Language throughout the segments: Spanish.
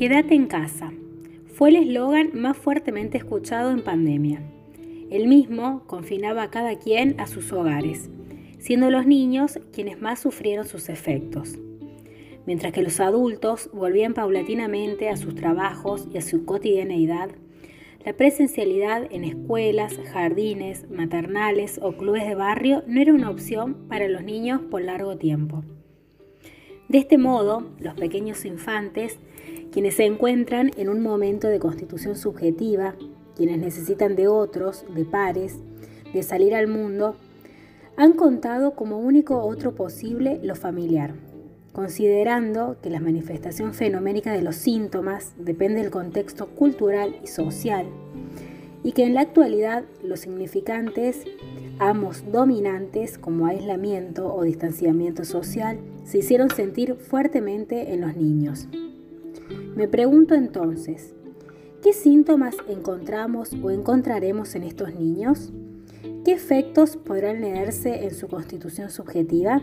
Quédate en casa. Fue el eslogan más fuertemente escuchado en pandemia. El mismo confinaba a cada quien a sus hogares, siendo los niños quienes más sufrieron sus efectos. Mientras que los adultos volvían paulatinamente a sus trabajos y a su cotidianeidad, la presencialidad en escuelas, jardines, maternales o clubes de barrio no era una opción para los niños por largo tiempo. De este modo, los pequeños infantes quienes se encuentran en un momento de constitución subjetiva, quienes necesitan de otros, de pares, de salir al mundo, han contado como único otro posible lo familiar, considerando que la manifestación fenoménica de los síntomas depende del contexto cultural y social, y que en la actualidad los significantes, ambos dominantes como aislamiento o distanciamiento social, se hicieron sentir fuertemente en los niños. Me pregunto entonces, ¿qué síntomas encontramos o encontraremos en estos niños? ¿Qué efectos podrán leerse en su constitución subjetiva?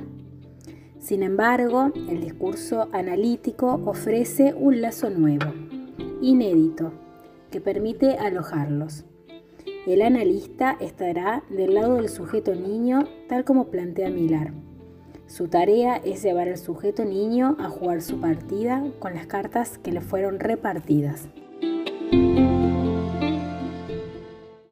Sin embargo, el discurso analítico ofrece un lazo nuevo, inédito, que permite alojarlos. El analista estará del lado del sujeto niño tal como plantea Milar. Su tarea es llevar al sujeto niño a jugar su partida con las cartas que le fueron repartidas.